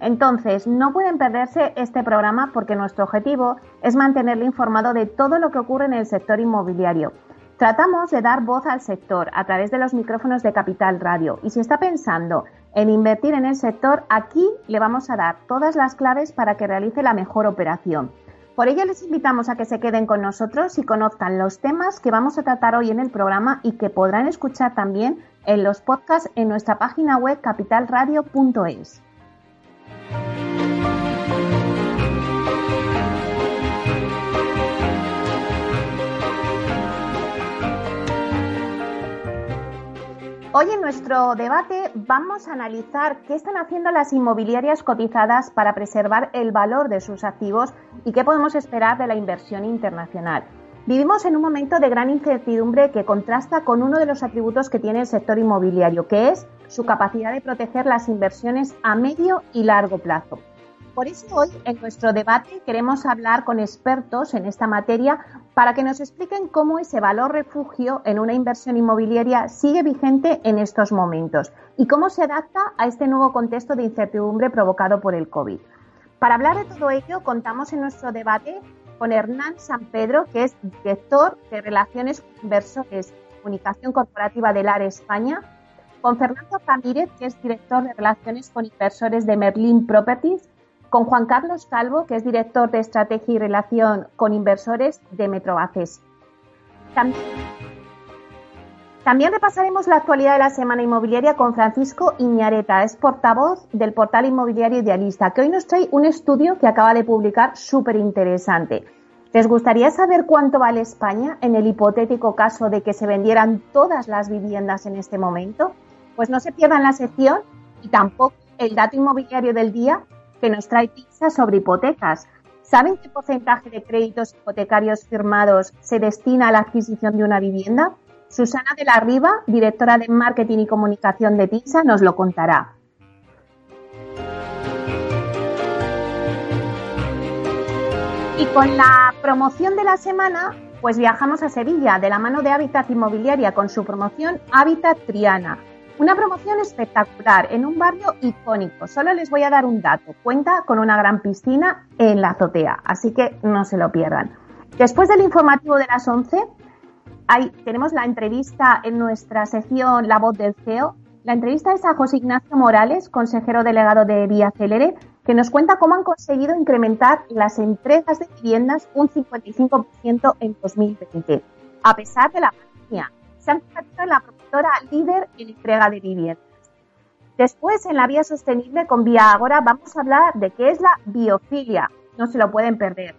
Entonces, no pueden perderse este programa porque nuestro objetivo es mantenerle informado de todo lo que ocurre en el sector inmobiliario. Tratamos de dar voz al sector a través de los micrófonos de Capital Radio y si está pensando en invertir en el sector, aquí le vamos a dar todas las claves para que realice la mejor operación. Por ello les invitamos a que se queden con nosotros y conozcan los temas que vamos a tratar hoy en el programa y que podrán escuchar también en los podcasts en nuestra página web capitalradio.es. Hoy en nuestro debate vamos a analizar qué están haciendo las inmobiliarias cotizadas para preservar el valor de sus activos y qué podemos esperar de la inversión internacional. Vivimos en un momento de gran incertidumbre que contrasta con uno de los atributos que tiene el sector inmobiliario, que es su capacidad de proteger las inversiones a medio y largo plazo. Por eso hoy en nuestro debate queremos hablar con expertos en esta materia para que nos expliquen cómo ese valor refugio en una inversión inmobiliaria sigue vigente en estos momentos y cómo se adapta a este nuevo contexto de incertidumbre provocado por el COVID. Para hablar de todo ello, contamos en nuestro debate con Hernán San Pedro, que es director de Relaciones con Inversores y Comunicación Corporativa del ARE España, con Fernando Ramírez, que es director de Relaciones con Inversores de Merlin Properties, con Juan Carlos Calvo, que es director de Estrategia y Relación con Inversores de Metrobaces. También, también repasaremos la actualidad de la semana inmobiliaria con Francisco Iñareta, es portavoz del portal inmobiliario Idealista, que hoy nos trae un estudio que acaba de publicar súper interesante. ¿Les gustaría saber cuánto vale España en el hipotético caso de que se vendieran todas las viviendas en este momento? Pues no se pierdan la sección y tampoco el dato inmobiliario del día que nos trae pizza sobre hipotecas. ¿Saben qué porcentaje de créditos hipotecarios firmados se destina a la adquisición de una vivienda? Susana de la Riva, directora de Marketing y Comunicación de TINSA, nos lo contará. Y con la promoción de la semana, pues viajamos a Sevilla de la mano de Hábitat Inmobiliaria con su promoción Hábitat Triana. Una promoción espectacular en un barrio icónico. Solo les voy a dar un dato. Cuenta con una gran piscina en la azotea, así que no se lo pierdan. Después del informativo de las 11, ahí tenemos la entrevista en nuestra sección La Voz del CEO. La entrevista es a José Ignacio Morales, consejero delegado de Vía Celere, que nos cuenta cómo han conseguido incrementar las entregas de viviendas un 55% en 2020, a pesar de la pandemia. Se han convertido en la líder en entrega de viviendas. Después, en la vía sostenible con Vía Agora, vamos a hablar de qué es la biofilia. No se lo pueden perder.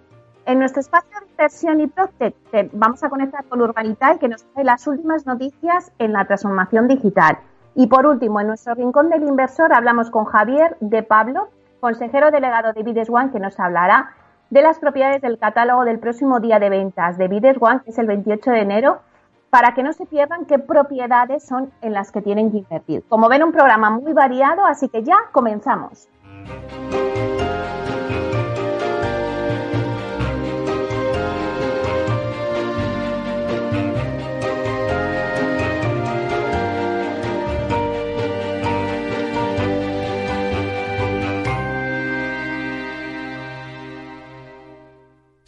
En nuestro espacio de inversión y Proctec vamos a conectar con Urbanital, que nos trae las últimas noticias en la transformación digital. Y por último, en nuestro rincón del inversor hablamos con Javier de Pablo, consejero delegado de Vides One, que nos hablará de las propiedades del catálogo del próximo día de ventas de Vides One, que es el 28 de enero, para que no se pierdan qué propiedades son en las que tienen que invertir. Como ven, un programa muy variado, así que ya comenzamos.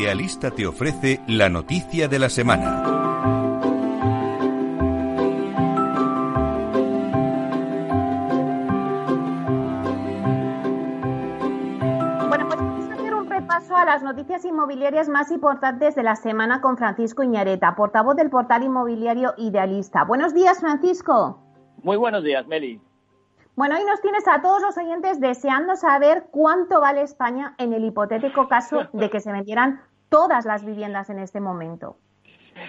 Idealista te ofrece la noticia de la semana. Bueno, pues vamos a hacer un repaso a las noticias inmobiliarias más importantes de la semana con Francisco Iñareta, portavoz del portal inmobiliario Idealista. Buenos días, Francisco. Muy buenos días, Meli. Bueno, hoy nos tienes a todos los oyentes deseando saber cuánto vale España en el hipotético caso de que se vendieran todas las viviendas en este momento.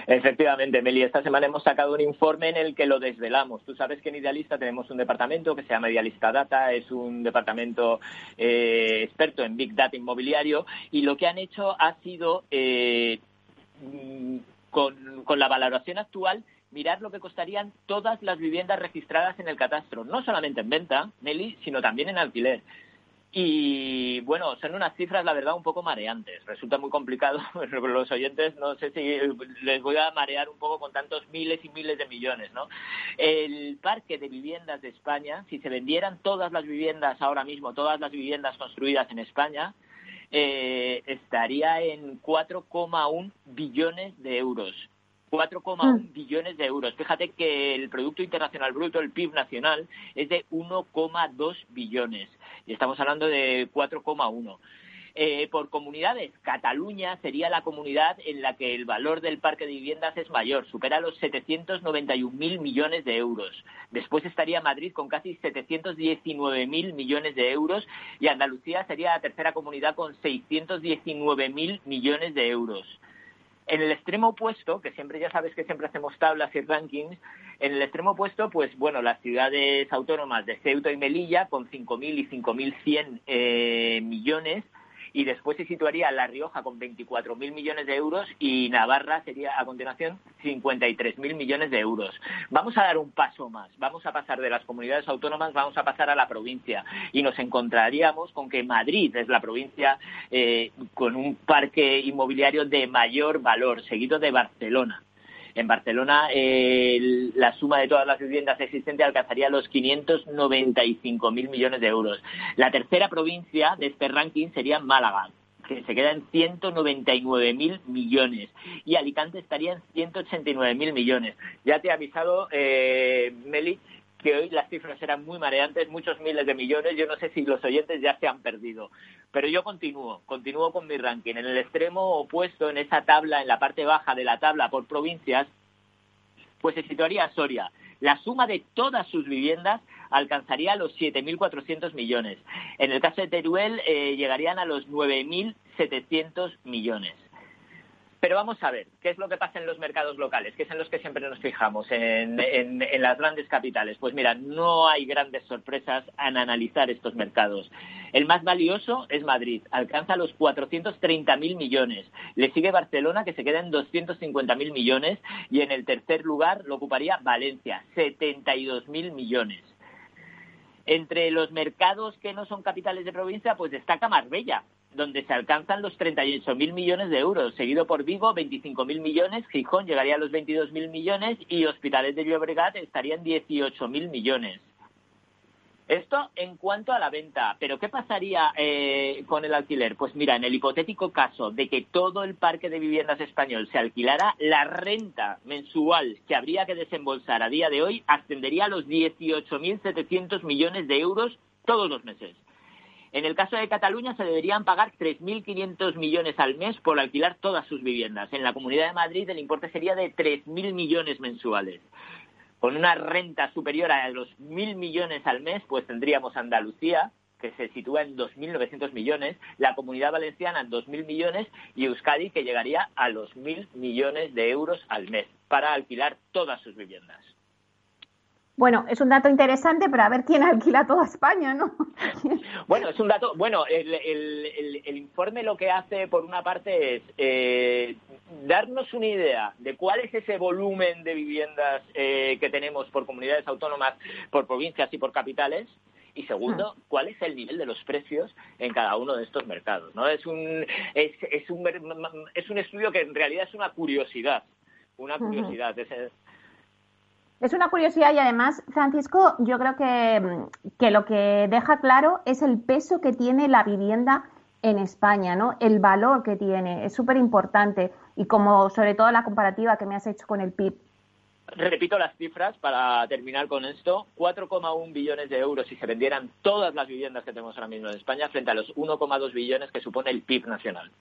Efectivamente, Meli, esta semana hemos sacado un informe en el que lo desvelamos. Tú sabes que en Idealista tenemos un departamento que se llama Idealista Data, es un departamento eh, experto en Big Data inmobiliario y lo que han hecho ha sido, eh, mm, con, con la valoración actual, mirar lo que costarían todas las viviendas registradas en el catastro, no solamente en venta, Meli, sino también en alquiler. Y bueno, son unas cifras, la verdad, un poco mareantes. Resulta muy complicado, los oyentes, no sé si les voy a marear un poco con tantos miles y miles de millones, ¿no? El parque de viviendas de España, si se vendieran todas las viviendas ahora mismo, todas las viviendas construidas en España, eh, estaría en 4,1 billones de euros. 4,1 billones de euros. Fíjate que el Producto Internacional Bruto, el PIB nacional, es de 1,2 billones. Estamos hablando de 4,1. Eh, por comunidades, Cataluña sería la comunidad en la que el valor del parque de viviendas es mayor, supera los 791.000 millones de euros. Después estaría Madrid con casi 719.000 millones de euros y Andalucía sería la tercera comunidad con 619.000 millones de euros. En el extremo opuesto, que siempre ya sabes que siempre hacemos tablas y rankings, en el extremo opuesto, pues bueno, las ciudades autónomas de Ceuta y Melilla con 5.000 y 5.100 eh, millones, y después se situaría La Rioja con 24.000 millones de euros y Navarra sería a continuación 53.000 millones de euros. Vamos a dar un paso más, vamos a pasar de las comunidades autónomas, vamos a pasar a la provincia y nos encontraríamos con que Madrid es la provincia eh, con un parque inmobiliario de mayor valor, seguido de Barcelona. En Barcelona, la suma de todas las viviendas existentes alcanzaría los 595.000 millones de euros. La tercera provincia de este ranking sería Málaga, que se queda en 199.000 millones y Alicante estaría en 189.000 millones. Ya te he avisado, eh, Meli, que hoy las cifras eran muy mareantes, muchos miles de millones. Yo no sé si los oyentes ya se han perdido. Pero yo continúo, continúo con mi ranking. En el extremo opuesto, en esa tabla, en la parte baja de la tabla por provincias, pues se situaría Soria. La suma de todas sus viviendas alcanzaría los 7.400 millones. En el caso de Teruel eh, llegarían a los 9.700 millones. Pero vamos a ver, ¿qué es lo que pasa en los mercados locales? ¿Qué es en los que siempre nos fijamos? En, las grandes capitales. Pues mira, no hay grandes sorpresas en analizar estos mercados. El más valioso es Madrid, alcanza los 430.000 millones. Le sigue Barcelona, que se queda en 250.000 millones. Y en el tercer lugar lo ocuparía Valencia, 72.000 millones. Entre los mercados que no son capitales de provincia, pues destaca Marbella, donde se alcanzan los 38.000 millones de euros, seguido por Vigo, 25.000 millones, Gijón llegaría a los 22.000 millones y Hospitales de Llobregat estarían 18.000 millones. Esto en cuanto a la venta, pero ¿qué pasaría eh, con el alquiler? Pues mira, en el hipotético caso de que todo el parque de viviendas español se alquilara, la renta mensual que habría que desembolsar a día de hoy ascendería a los 18.700 millones de euros todos los meses. En el caso de Cataluña se deberían pagar 3.500 millones al mes por alquilar todas sus viviendas. En la Comunidad de Madrid el importe sería de 3.000 millones mensuales. Con una renta superior a los 1.000 millones al mes, pues tendríamos Andalucía, que se sitúa en 2.900 millones, la Comunidad Valenciana en 2.000 millones y Euskadi, que llegaría a los 1.000 millones de euros al mes para alquilar todas sus viviendas. Bueno, es un dato interesante, pero a ver quién alquila toda España, ¿no? bueno, es un dato. Bueno, el, informe lo que hace, por una parte, es eh, darnos una idea de cuál es ese volumen de viviendas eh, que tenemos por comunidades autónomas, por provincias y por capitales. Y segundo, ah. cuál es el nivel de los precios en cada uno de estos mercados. ¿no? Es, un, es, es, un, es un estudio que en realidad es una curiosidad. Una curiosidad. Es una curiosidad y además, Francisco, yo creo que, lo que deja claro es el peso que tiene la vivienda en España, ¿no? El valor que tiene es súper importante y como sobre todo la comparativa que me has hecho con el PIB. Repito las cifras para terminar con esto. 4,1 billones de euros si se vendieran todas las viviendas que tenemos ahora mismo en España frente a los 1,2 billones que supone el PIB nacional.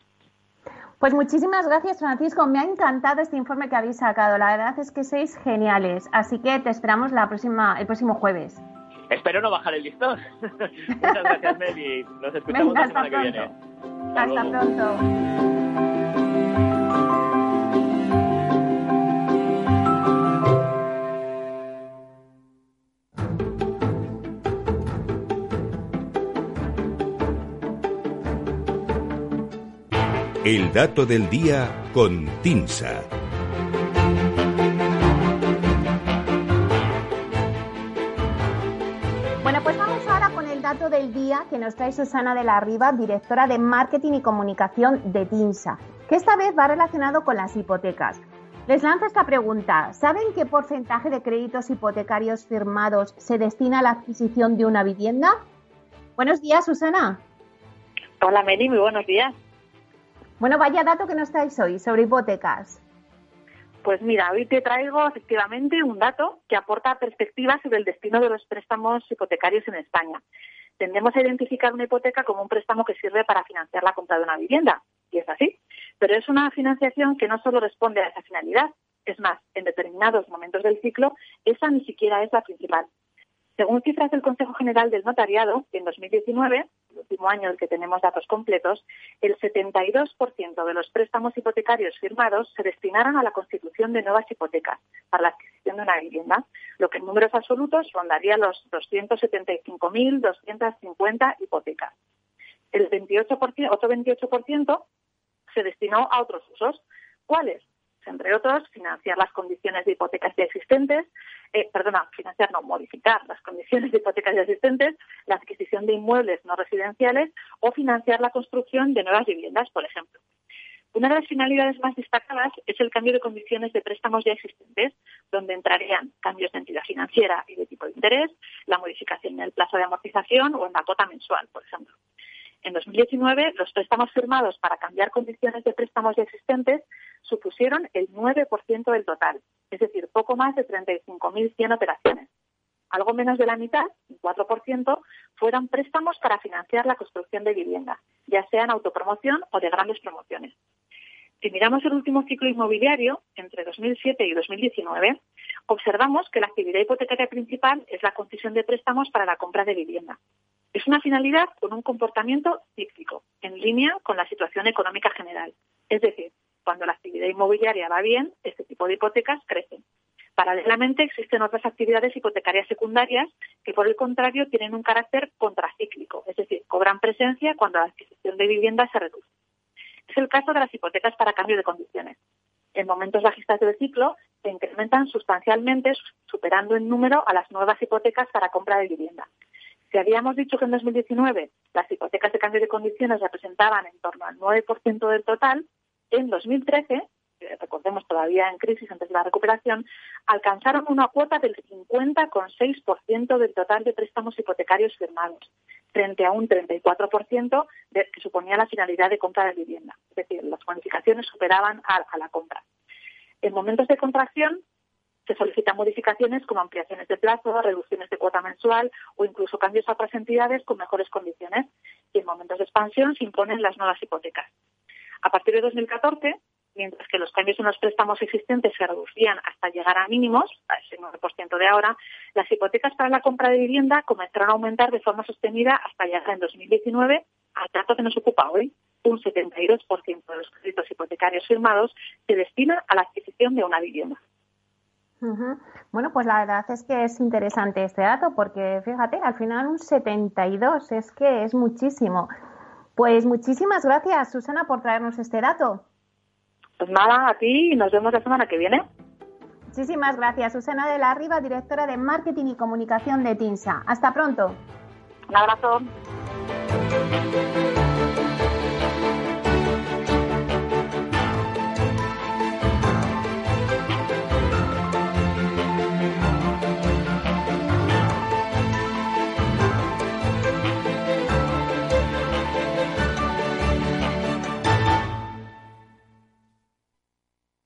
Pues muchísimas gracias, Francisco. Me ha encantado este informe que habéis sacado. La verdad es que sois geniales. Así que te esperamos la próxima, el próximo jueves. Espero no bajar el listón. Muchas gracias, Meli. Nos escuchamos la semana que viene. hasta pronto. El dato del día con Tinsa. Bueno, pues vamos ahora con el dato del día que nos trae Susana de la Riva, directora de Marketing y Comunicación de TINSA, que esta vez va relacionado con las hipotecas. Les lanzo esta pregunta. ¿Saben qué porcentaje de créditos hipotecarios firmados se destina a la adquisición de una vivienda? Buenos días, Susana. Hola, Meli, muy buenos días. Bueno, vaya dato que nos estáis hoy sobre hipotecas. Pues mira, hoy te traigo efectivamente un dato que aporta perspectivas sobre el destino de los préstamos hipotecarios en España. Tendemos a identificar una hipoteca como un préstamo que sirve para financiar la compra de una vivienda, y es así. Pero es una financiación que no solo responde a esa finalidad, es más, en determinados momentos del ciclo, esa ni siquiera es la principal. Según cifras del Consejo General del Notariado, en 2019, el último año en el que tenemos datos completos, el 72% de los préstamos hipotecarios firmados se destinaron a la constitución de nuevas hipotecas para la adquisición de una vivienda, lo que en números absolutos rondaría los 275.250 hipotecas. El 28%, otro 28% se destinó a otros usos. ¿Cuáles? Entre otros, financiar las condiciones de hipotecas ya existentes, eh, perdona, financiar, no, modificar las condiciones de hipotecas ya existentes, la adquisición de inmuebles no residenciales o financiar la construcción de nuevas viviendas, por ejemplo. Una de las finalidades más destacadas es el cambio de condiciones de préstamos ya existentes, donde entrarían cambios de entidad financiera y de tipo de interés, la modificación en el plazo de amortización o en la cuota mensual, por ejemplo. En 2019, los préstamos firmados para cambiar condiciones de préstamos ya existentes supusieron el 9% del total, es decir, poco más de 35.100 operaciones. Algo menos de la mitad, un 4%, fueron préstamos para financiar la construcción de vivienda, ya sea en autopromoción o de grandes promociones. Si miramos el último ciclo inmobiliario, entre 2007 y 2019, observamos que la actividad hipotecaria principal es la concesión de préstamos para la compra de vivienda. Es una finalidad con un comportamiento cíclico, en línea con la situación económica general. Es decir, cuando la actividad inmobiliaria va bien, este tipo de hipotecas crecen. Paralelamente existen otras actividades hipotecarias secundarias que, por el contrario, tienen un carácter contracíclico, es decir, cobran presencia cuando la adquisición de vivienda se reduce. Es el caso de las hipotecas para cambio de condiciones. En momentos bajistas del ciclo se incrementan sustancialmente, superando en número a las nuevas hipotecas para compra de vivienda. Si habíamos dicho que en 2019 las hipotecas de cambio de condiciones representaban en torno al 9% del total, en 2013, recordemos todavía en crisis antes de la recuperación, alcanzaron una cuota del 50,6% del total de préstamos hipotecarios firmados, frente a un 34% que suponía la finalidad de compra de vivienda. Es decir, las cuantificaciones superaban a la compra. En momentos de contracción, se solicitan modificaciones como ampliaciones de plazo, reducciones de cuota mensual o incluso cambios a otras entidades con mejores condiciones. Y en momentos de expansión se imponen las nuevas hipotecas. A partir de 2014, mientras que los cambios en los préstamos existentes se reducían hasta llegar a mínimos, a ese 9% de ahora, las hipotecas para la compra de vivienda comenzaron a aumentar de forma sostenida hasta llegar en 2019 al dato que nos ocupa hoy. Un 72% de los créditos hipotecarios firmados se destina a la adquisición de una vivienda. Bueno, pues la verdad es que es interesante este dato porque fíjate, al final un 72 es que es muchísimo. Pues muchísimas gracias, Susana, por traernos este dato. Pues nada, a ti y nos vemos la semana que viene. Muchísimas gracias, Susana de la Riva, directora de Marketing y Comunicación de TINSA. Hasta pronto. Un abrazo.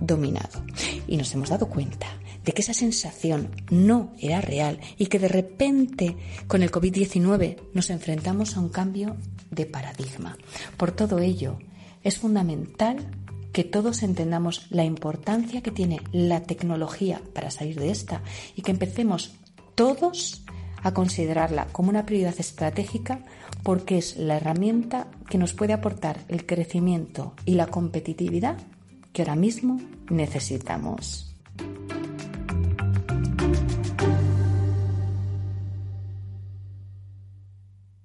dominado. Y nos hemos dado cuenta de que esa sensación no era real y que de repente con el COVID-19 nos enfrentamos a un cambio de paradigma. Por todo ello, es fundamental que todos entendamos la importancia que tiene la tecnología para salir de esta y que empecemos todos a considerarla como una prioridad estratégica porque es la herramienta que nos puede aportar el crecimiento y la competitividad que ahora mismo necesitamos.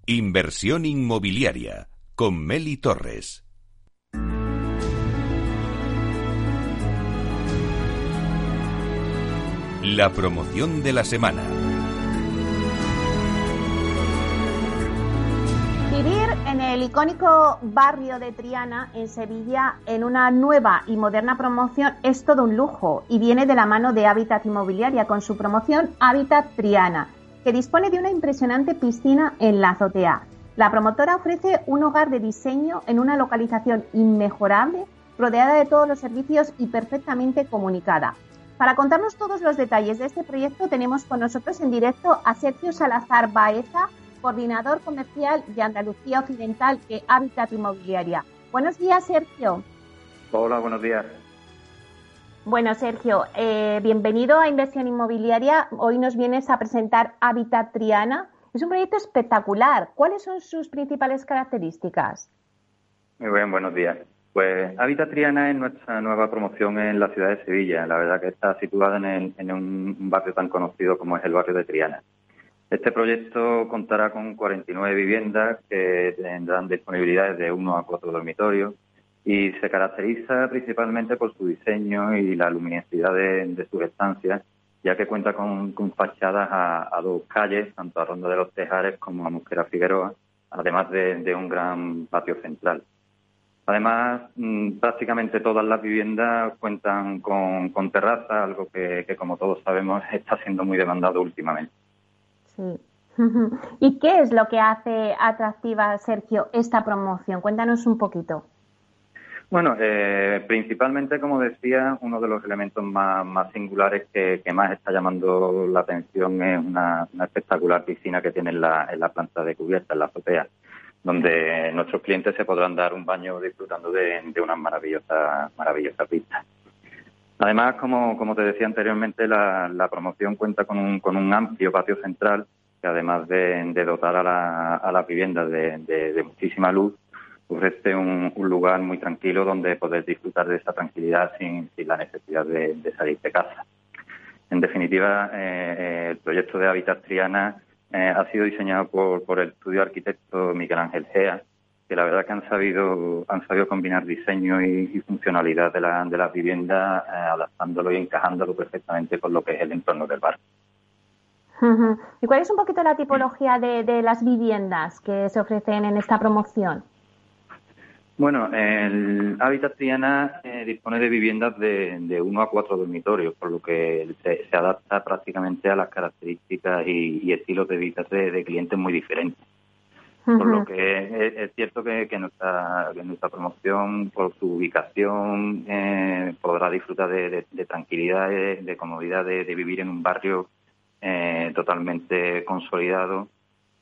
Inversión inmobiliaria con Meli Torres. La promoción de la semana. Vivir en el icónico barrio de Triana, en Sevilla, en una nueva y moderna promoción es todo un lujo y viene de la mano de Hábitat Inmobiliaria con su promoción Hábitat Triana, que dispone de una impresionante piscina en la azotea. La promotora ofrece un hogar de diseño en una localización inmejorable, rodeada de todos los servicios y perfectamente comunicada. Para contarnos todos los detalles de este proyecto tenemos con nosotros en directo a Sergio Salazar Baeza, coordinador comercial de Andalucía Occidental de Hábitat Inmobiliaria. Buenos días, Sergio. Hola, buenos días. Bueno, Sergio, eh, bienvenido a Inversión Inmobiliaria. Hoy nos vienes a presentar Hábitat Triana. Es un proyecto espectacular. ¿Cuáles son sus principales características? Muy bien, buenos días. Pues Hábitat Triana es nuestra nueva promoción en la ciudad de Sevilla. La verdad que está situada en, en un barrio tan conocido como es el barrio de Triana. Este proyecto contará con 49 viviendas que tendrán disponibilidades de 1 a 4 dormitorios y se caracteriza principalmente por su diseño y la luminosidad de, sus estancias, ya que cuenta con, fachadas a, dos calles, tanto a Ronda de los Tejares como a Mosquera Figueroa, además de, un gran patio central. Además, mm, prácticamente todas las viviendas cuentan con, terraza, algo que, como todos sabemos, está siendo muy demandado últimamente. Sí. ¿Y qué es lo que hace atractiva, Sergio, esta promoción? Cuéntanos un poquito. Bueno, eh, principalmente, como decía, uno de los elementos más, singulares que, más está llamando la atención es una, espectacular piscina que tiene en la, planta de cubierta, en la azotea, donde nuestros clientes se podrán dar un baño disfrutando de, una maravillosa, maravillosa pista. Además, como, te decía anteriormente, la, promoción cuenta con un, con un amplio patio central que además de, dotar a la, a la vivienda de, muchísima luz, ofrece un, lugar muy tranquilo donde poder disfrutar de esa tranquilidad sin, la necesidad de, salir de casa. En definitiva, eh, el proyecto de Habitat Triana eh, ha sido diseñado por, por el estudio arquitecto Miguel Ángel Gea, que la verdad que han sabido han sabido combinar diseño y, funcionalidad de, la, de las viviendas, eh, adaptándolo y encajándolo perfectamente con lo que es el entorno del barrio. ¿Y cuál es un poquito la tipología de, de las viviendas que se ofrecen en esta promoción? Bueno, el Hábitat Triana eh, dispone de viviendas de, de uno a cuatro dormitorios, por lo que se, adapta prácticamente a las características y, estilos de vida de, clientes muy diferentes. Por lo que es, cierto que, nuestra, nuestra promoción, por su ubicación, eh, podrá disfrutar de, tranquilidad, de, comodidad de, vivir en un barrio eh, totalmente consolidado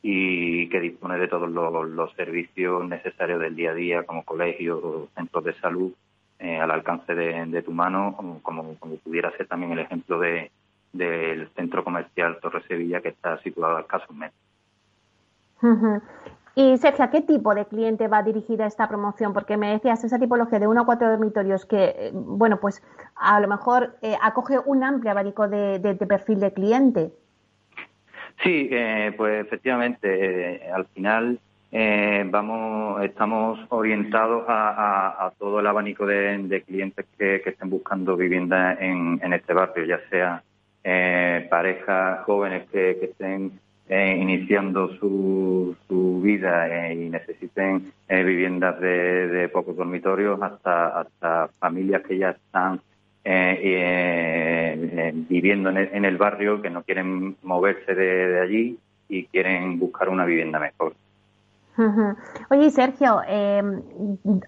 y que dispone de todos los, servicios necesarios del día a día, como colegios, centros de salud, eh, al alcance de, tu mano, como, como, pudiera ser también el ejemplo de, del centro comercial Torre Sevilla, que está situado al caso metros. Y Sergio, ¿a qué tipo de cliente va dirigida esta promoción? Porque me decías esa tipología de uno a cuatro dormitorios que, eh, bueno, pues a lo mejor eh, acoge un amplio abanico de perfil de cliente. Sí, eh, pues efectivamente, eh, al final eh, vamos, estamos orientados a, todo el abanico de, clientes que, estén buscando vivienda en, este barrio, ya sea parejas jóvenes que, estén iniciando su, vida y necesiten viviendas de, de, pocos dormitorios, hasta, hasta familias que ya están eh, eh, viviendo en el, barrio, que no quieren moverse de, allí y quieren buscar una vivienda mejor. Oye, Sergio, eh,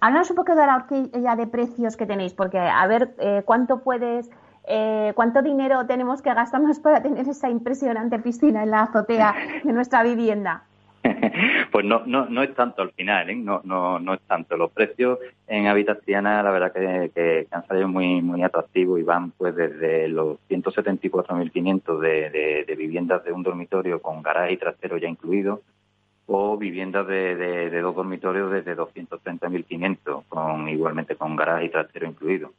háblanos un poco de la horquilla de precios que tenéis, porque a ver eh, cuánto puedes, eh, cuánto dinero tenemos que gastarnos para tener esa impresionante piscina en la azotea de nuestra vivienda. pues no, no, es tanto al final, ¿eh? no, no, no es tanto. Los precios en habitaciones, la verdad que, que, han salido muy, muy atractivos y van pues desde los 174.500 de, de, de viviendas de un dormitorio con garaje y trasero ya incluido, o viviendas de, de, dos dormitorios desde 230.500, con igualmente con garaje y trasero incluido.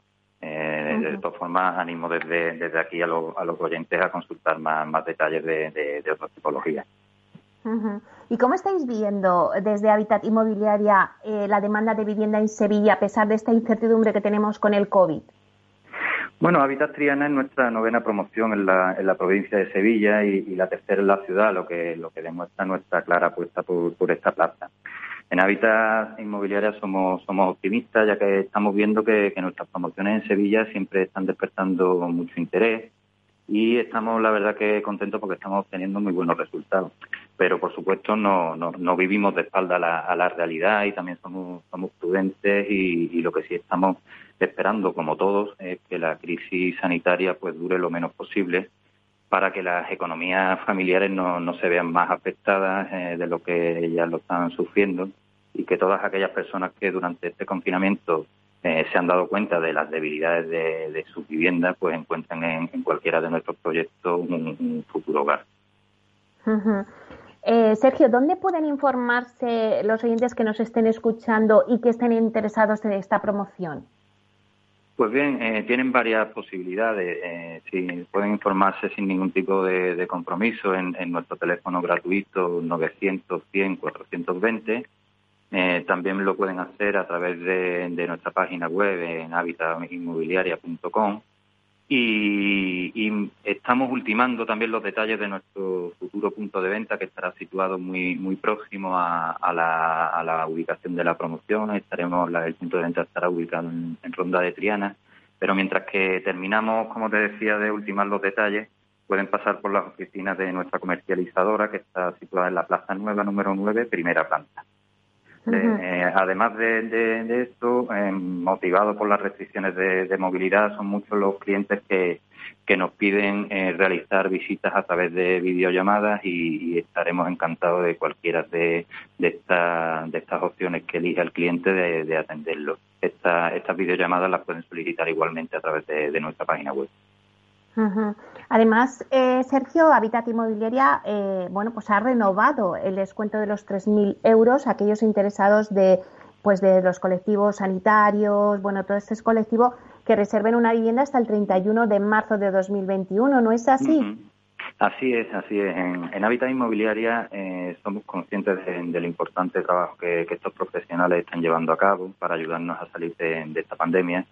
De todas formas, animo desde, desde aquí a, los a los oyentes a consultar más, más detalles de, de otras tipologías. ¿Y cómo estáis viendo desde Habitat Inmobiliaria eh, la demanda de vivienda en Sevilla a pesar de esta incertidumbre que tenemos con el COVID? Bueno, Habitat Triana es nuestra novena promoción en la, en la provincia de Sevilla y, la tercera en la ciudad, lo que, lo que demuestra nuestra clara apuesta por, por esta plaza. En Habitat Inmobiliaria somos, somos optimistas, ya que estamos viendo que, nuestras promociones en Sevilla siempre están despertando mucho interés y estamos, la verdad, que contentos porque estamos obteniendo muy buenos resultados. Pero, por supuesto, no, no, no vivimos de espalda a la, realidad y también somos, somos prudentes y, lo que sí estamos esperando, como todos, es que la crisis sanitaria pues dure lo menos posible para que las economías familiares no, se vean más afectadas eh, de lo que ya lo están sufriendo y que todas aquellas personas que durante este confinamiento eh, se han dado cuenta de las debilidades de, de sus viviendas, pues encuentran en, cualquiera de nuestros proyectos un, futuro hogar. Eh, Sergio, ¿dónde pueden informarse los oyentes que nos estén escuchando y que estén interesados en esta promoción? Pues bien, eh, tienen varias posibilidades. pueden informarse sin ningún tipo de, compromiso en, en, nuestro teléfono gratuito 900 100 420 eh, también lo pueden hacer a través de, nuestra página web en habitatinmobiliaria.com y, y, estamos ultimando también los detalles de nuestro futuro punto de venta que estará situado muy muy próximo a, la, ubicación de la promoción. Estaremos el punto de venta estará ubicado en, en Ronda de Triana, pero mientras que terminamos, como te decía, de ultimar los detalles, pueden pasar por las oficinas de nuestra comercializadora que está situada en la Plaza Nueva número 9, primera planta. Eh, además de, esto, eh, motivados por las restricciones de, movilidad, son muchos los clientes que, que nos piden eh, realizar visitas a través de videollamadas y, estaremos encantados de cualquiera de, de, de estas opciones que elija el cliente de, atenderlo. estas videollamadas las pueden solicitar igualmente a través de nuestra página web. Además, eh, Sergio, Habitat Inmobiliaria, eh, bueno, pues ha renovado el descuento de los 3.000 euros a aquellos interesados de, pues de los colectivos sanitarios, bueno, todo este es colectivo que reserven una vivienda hasta el 31 de marzo de 2021, ¿no es así? Así es, así es. En, en Hábitat Inmobiliaria eh, somos conscientes del importante trabajo que, estos profesionales están llevando a cabo para ayudarnos a salir de, esta pandemia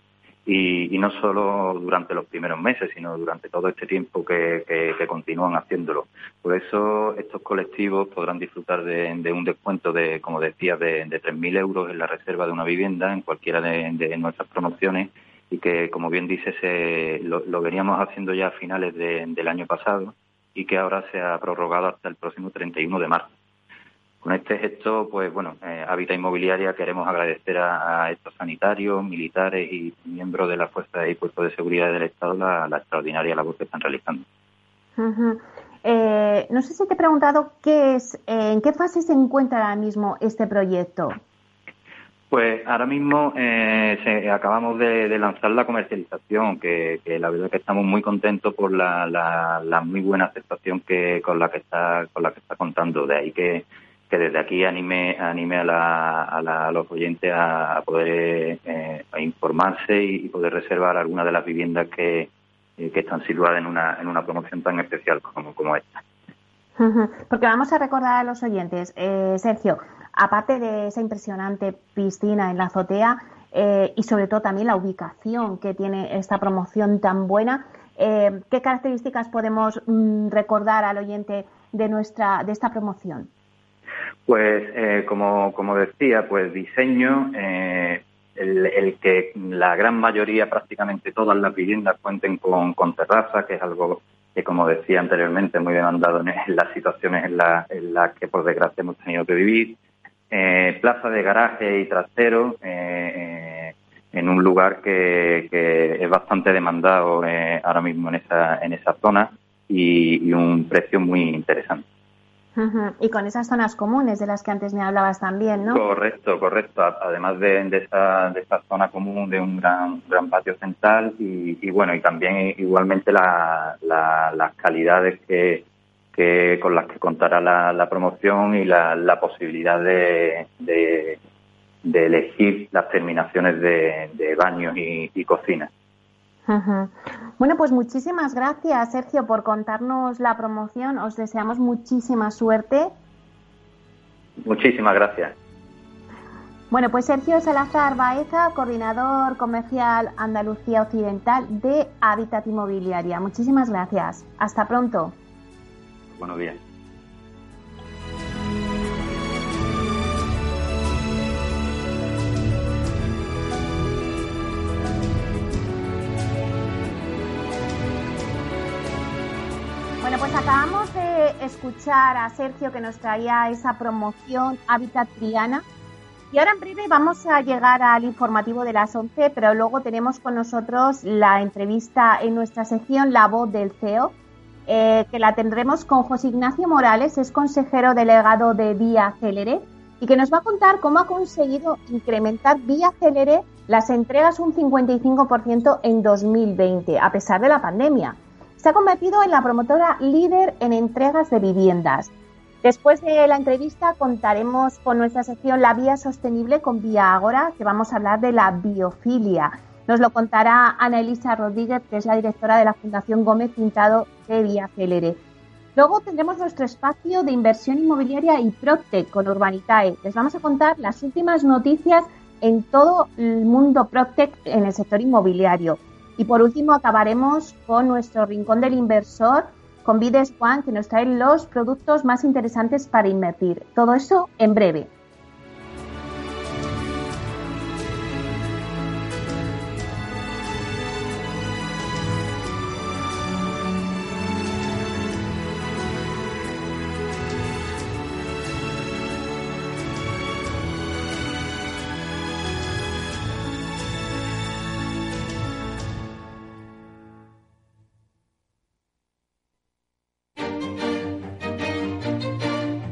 y, no solo durante los primeros meses, sino durante todo este tiempo que, continúan haciéndolo. Por eso estos colectivos podrán disfrutar de, un descuento de, como decía, de, de 3.000 euros en la reserva de una vivienda en cualquiera de, nuestras promociones y que, como bien dice, se, lo, veníamos haciendo ya a finales del año pasado y que ahora se ha prorrogado hasta el próximo 31 de marzo. Con este gesto, pues bueno, eh, Hábitat Inmobiliaria queremos agradecer a, estos sanitarios, militares y miembros de las fuerzas y cuerpos de seguridad del Estado la, extraordinaria labor que están realizando. Eh, no sé si te he preguntado qué es, eh, en qué fase se encuentra ahora mismo este proyecto. Pues ahora mismo eh, acabamos de, lanzar la comercialización, que, la verdad es que estamos muy contentos por la, muy buena aceptación que con la que está con la que está contando. De ahí que, desde aquí anime anime a, los oyentes a, poder eh, informarse y, poder reservar algunas de las viviendas que, eh, están situadas en una en una promoción tan especial como como esta. Porque vamos a recordar a los oyentes, Sergio, aparte de esa impresionante piscina en la azotea eh, y sobre todo también la ubicación que tiene esta promoción tan buena, eh, ¿qué características podemos mm, recordar al oyente de nuestra de esta promoción? Pues eh, como, como decía, pues diseño, el, que la gran mayoría, prácticamente todas las viviendas cuenten con, con terraza, que es algo que, como decía anteriormente, muy demandado en, las situaciones en, en las que, por desgracia, hemos tenido que vivir. Eh, plaza de garaje y trasero eh, eh, en un lugar que, es bastante demandado ahora mismo en esa, en esa zona y, un precio muy interesante. Y con esas zonas comunes de las que antes me hablabas también, ¿no? Correcto, correcto. Además de, de, esa, de esa zona común, de un gran, gran patio central y, bueno, y también igualmente las calidades que, que con las que contará la, promoción y la, posibilidad de, de, elegir las terminaciones de, baños y, Bueno, pues muchísimas gracias, Sergio, por contarnos la promoción. Os deseamos muchísima suerte. Muchísimas gracias. Bueno, pues Sergio Salazar Baeza, coordinador comercial Andalucía Occidental de Hábitat Inmobiliaria. Muchísimas gracias. Hasta pronto. Buenos días. Acabamos de escuchar a Sergio que nos traía esa promoción Hábitat Triana. Y ahora en breve vamos a llegar al informativo de las 11, pero luego tenemos con nosotros la entrevista en nuestra sección La Voz del CEO eh, que la tendremos con José Ignacio Morales, es consejero delegado de Vía Célere, y que nos va a contar cómo ha conseguido incrementar Vía Célere las entregas un 55% en 2020, a pesar de la pandemia. Se ha convertido en la promotora líder en entregas de viviendas. Después de la entrevista contaremos con nuestra sección La Vía Sostenible con Vía Agora, que vamos a hablar de la biofilia nos lo contará Ana Elisa Rodríguez, que es la directora de la Fundación Gómez Pintado de Vía Celere. Luego tendremos nuestro espacio de inversión inmobiliaria y Proctec con Urbanitae. Les vamos a contar las últimas noticias en todo el mundo Proctec en el sector inmobiliario. Y por último acabaremos con nuestro rincón del inversor con Vides One que nos trae los productos más interesantes para invertir. Todo eso en breve.